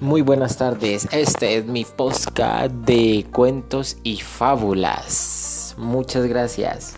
Muy buenas tardes, este es mi podcast de cuentos y fábulas. Muchas gracias.